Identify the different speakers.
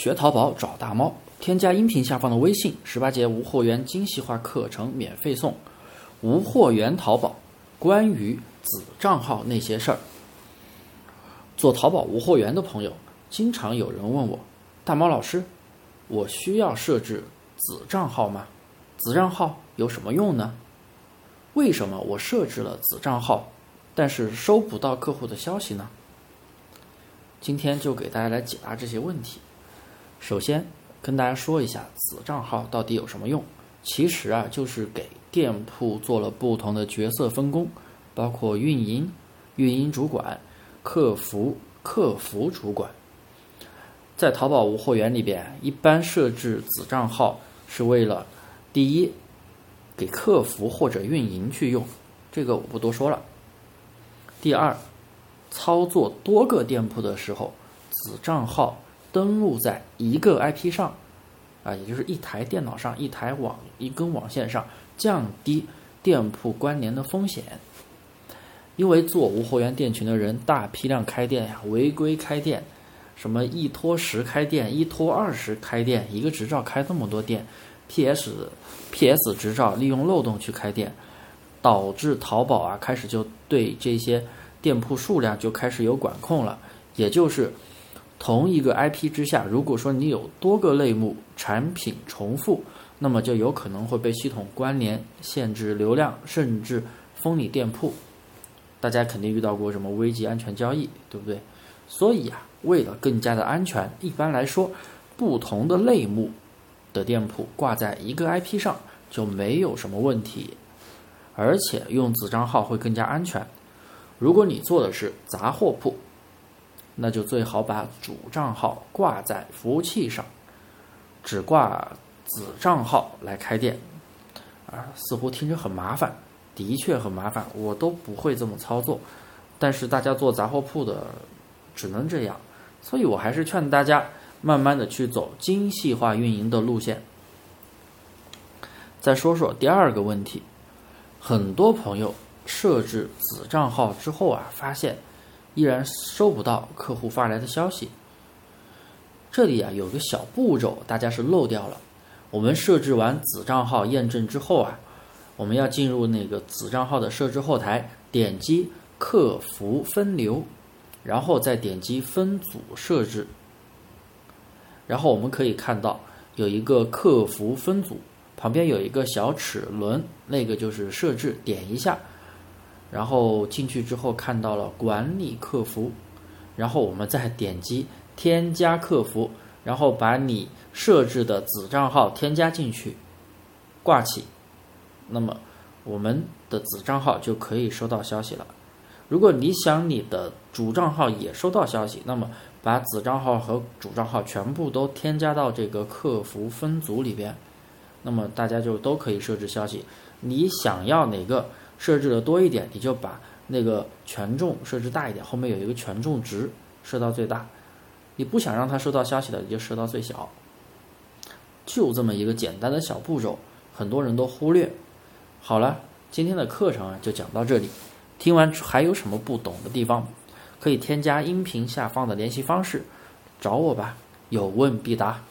Speaker 1: 学淘宝找大猫，添加音频下方的微信，十八节无货源精细化课程免费送。无货源淘宝，关于子账号那些事儿。做淘宝无货源的朋友，经常有人问我，大猫老师，我需要设置子账号吗？子账号有什么用呢？为什么我设置了子账号，但是收不到客户的消息呢？今天就给大家来解答这些问题。首先跟大家说一下子账号到底有什么用？其实啊，就是给店铺做了不同的角色分工，包括运营、运营主管、客服、客服主管。在淘宝无货源里边，一般设置子账号是为了第一，给客服或者运营去用，这个我不多说了。第二，操作多个店铺的时候，子账号。登录在一个 IP 上，啊，也就是一台电脑上、一台网、一根网线上，降低店铺关联的风险。因为做无货源店群的人大批量开店呀，违规开店，什么一拖十开店、一拖二十开店，一个执照开这么多店，PS PS 执照利用漏洞去开店，导致淘宝啊开始就对这些店铺数量就开始有管控了，也就是。同一个 IP 之下，如果说你有多个类目产品重复，那么就有可能会被系统关联、限制流量，甚至封你店铺。大家肯定遇到过什么危机安全交易，对不对？所以啊，为了更加的安全，一般来说，不同的类目的店铺挂在一个 IP 上就没有什么问题，而且用子账号会更加安全。如果你做的是杂货铺，那就最好把主账号挂在服务器上，只挂子账号来开店，啊，似乎听着很麻烦，的确很麻烦，我都不会这么操作。但是大家做杂货铺的只能这样，所以我还是劝大家慢慢的去走精细化运营的路线。再说说第二个问题，很多朋友设置子账号之后啊，发现。依然收不到客户发来的消息。这里啊有个小步骤，大家是漏掉了。我们设置完子账号验证之后啊，我们要进入那个子账号的设置后台，点击客服分流，然后再点击分组设置。然后我们可以看到有一个客服分组，旁边有一个小齿轮，那个就是设置，点一下。然后进去之后看到了管理客服，然后我们再点击添加客服，然后把你设置的子账号添加进去，挂起，那么我们的子账号就可以收到消息了。如果你想你的主账号也收到消息，那么把子账号和主账号全部都添加到这个客服分组里边，那么大家就都可以设置消息。你想要哪个？设置的多一点，你就把那个权重设置大一点，后面有一个权重值设到最大。你不想让他收到消息的，你就设到最小。就这么一个简单的小步骤，很多人都忽略。好了，今天的课程啊就讲到这里。听完还有什么不懂的地方，可以添加音频下方的联系方式找我吧，有问必答。